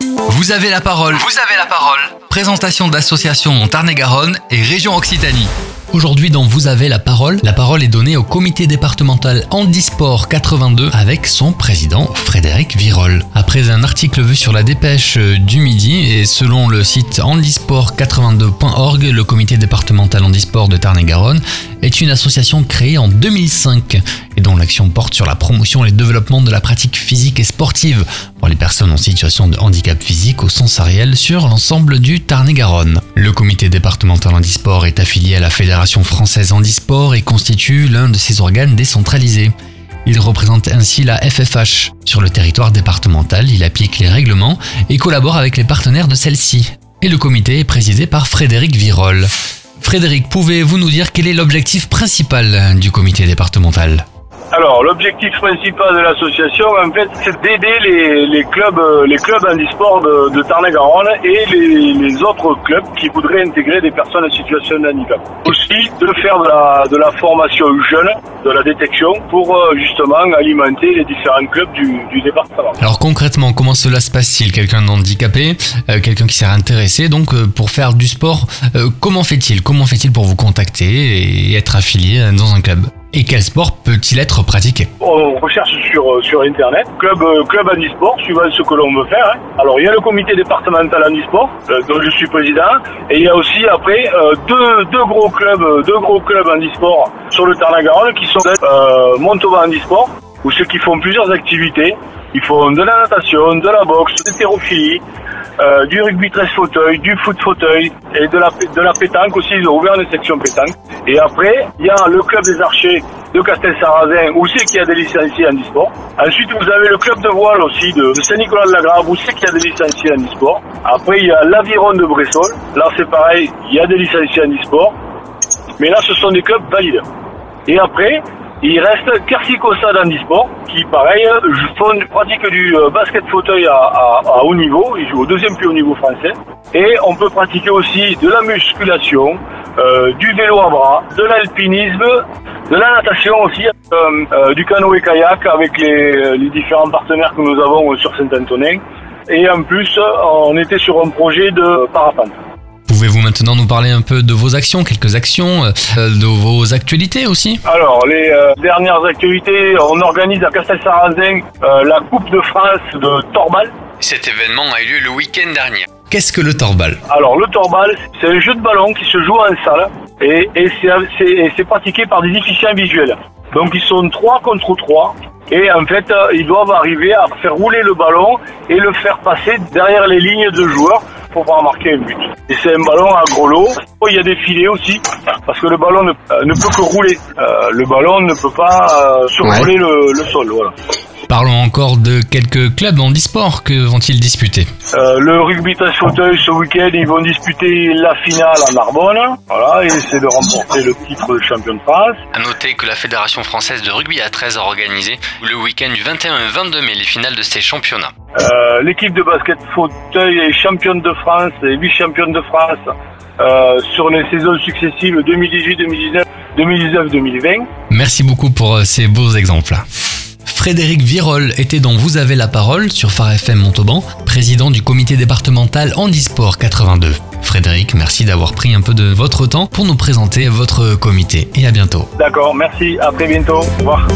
Vous avez la parole. Vous avez la parole. Présentation d'associations Tarn-et-Garonne et région Occitanie. Aujourd'hui, dans Vous avez la parole, la parole est donnée au comité départemental Handisport 82 avec son président Frédéric Virol. Après un article vu sur la dépêche euh, du midi et selon le site handisport82.org, le comité départemental handisport de Tarn-et-Garonne est une association créée en 2005 dont l'action porte sur la promotion et le développement de la pratique physique et sportive pour les personnes en situation de handicap physique au sensoriel sur l'ensemble du Tarn-et-Garonne. Le comité départemental handisport est affilié à la Fédération française handisport et constitue l'un de ses organes décentralisés. Il représente ainsi la FFH. Sur le territoire départemental, il applique les règlements et collabore avec les partenaires de celle-ci. Et le comité est présidé par Frédéric Virol. Frédéric, pouvez-vous nous dire quel est l'objectif principal du comité départemental? Alors, l'objectif principal de l'association, en fait, c'est d'aider les, les, clubs, euh, les clubs handisport de, de Tarn-et-Garonne et les, les, autres clubs qui voudraient intégrer des personnes en situation de handicap. Aussi, de faire de la, de la formation jeune, de la détection, pour euh, justement alimenter les différents clubs du, du département. Alors concrètement, comment cela se passe-t-il Quelqu'un d'handicapé, euh, quelqu'un qui s'est intéressé, donc pour faire du sport, comment fait-il? Comment fait-il pour vous contacter et être affilié dans un club? Et quel sport peut-il être pratiqué On recherche sur, euh, sur Internet, club, euh, club handisport, suivant ce que l'on veut faire. Hein. Alors il y a le comité départemental handisport, euh, dont je suis président, et il y a aussi après deux, deux gros clubs, deux gros clubs handisport sur le Tarn-et-Garonne qui sont euh, Montauban handisport, où ceux qui font plusieurs activités, ils font de la natation, de la boxe, de l'hétérophilie, euh, du rugby 13 fauteuil, du foot fauteuil et de la, de la pétanque aussi. Ils ont ouvert une section pétanque. Et après, il y a le club des archers de Castel-Sarrazin où c'est qu'il y a des licenciés en e-sport. Ensuite, vous avez le club de voile aussi de, Saint-Nicolas-de-la-Grave où c'est qu'il y a des licenciés en e-sport. Après, il y a l'Aviron de Bressol. Là, c'est pareil, il y a des licenciés en e-sport. Mais là, ce sont des clubs valides. Et après, il reste Kersicosa d'Handisport, qui pareil, font, pratique du euh, basket fauteuil à, haut niveau, ils jouent au deuxième plus haut niveau français. Et on peut pratiquer aussi de la musculation, euh, du vélo à bras, de l'alpinisme, de la natation aussi, euh, du canoë kayak avec les, les, différents partenaires que nous avons sur Saint-Antonin. Et en plus, on était sur un projet de parapente. Pouvez-vous maintenant nous parler un peu de vos actions, quelques actions, euh, de vos actualités aussi Alors, les euh, dernières actualités, on organise à Castel-Sarrazin euh, la Coupe de France de Torbal. Cet événement a eu lieu le week-end dernier. Qu'est-ce que le torbal Alors le torbal, c'est un jeu de ballon qui se joue en salle et, et c'est pratiqué par des déficients visuels. Donc ils sont trois contre trois et en fait ils doivent arriver à faire rouler le ballon et le faire passer derrière les lignes de joueurs pour pouvoir marquer un but. Et c'est un ballon à gros lot. Il y a des filets aussi, parce que le ballon ne, euh, ne peut que rouler. Euh, le ballon ne peut pas euh, survoler le, le, sol. Voilà. Parlons encore de quelques clubs en e-sport. Que vont-ils disputer? Euh, Le rugby 13 fauteuil ce week-end, ils vont disputer la finale à Narbonne. Voilà, et essayer de remporter le titre de champion de France. À noter que la Fédération française de rugby à 13 a organisé le week-end du 21 et 22 mai les finales de ces championnats. Euh, L'équipe de basket fauteuil est championne de France et vice-championne de France euh, sur les saisons successives 2018, 2019, 2019, 2020. Merci beaucoup pour euh, ces beaux exemples. Frédéric Virol était dans Vous avez la parole sur Phare FM Montauban, président du comité départemental Handisport 82. Frédéric, merci d'avoir pris un peu de votre temps pour nous présenter votre comité et à bientôt. D'accord, merci, à très bientôt. Au revoir.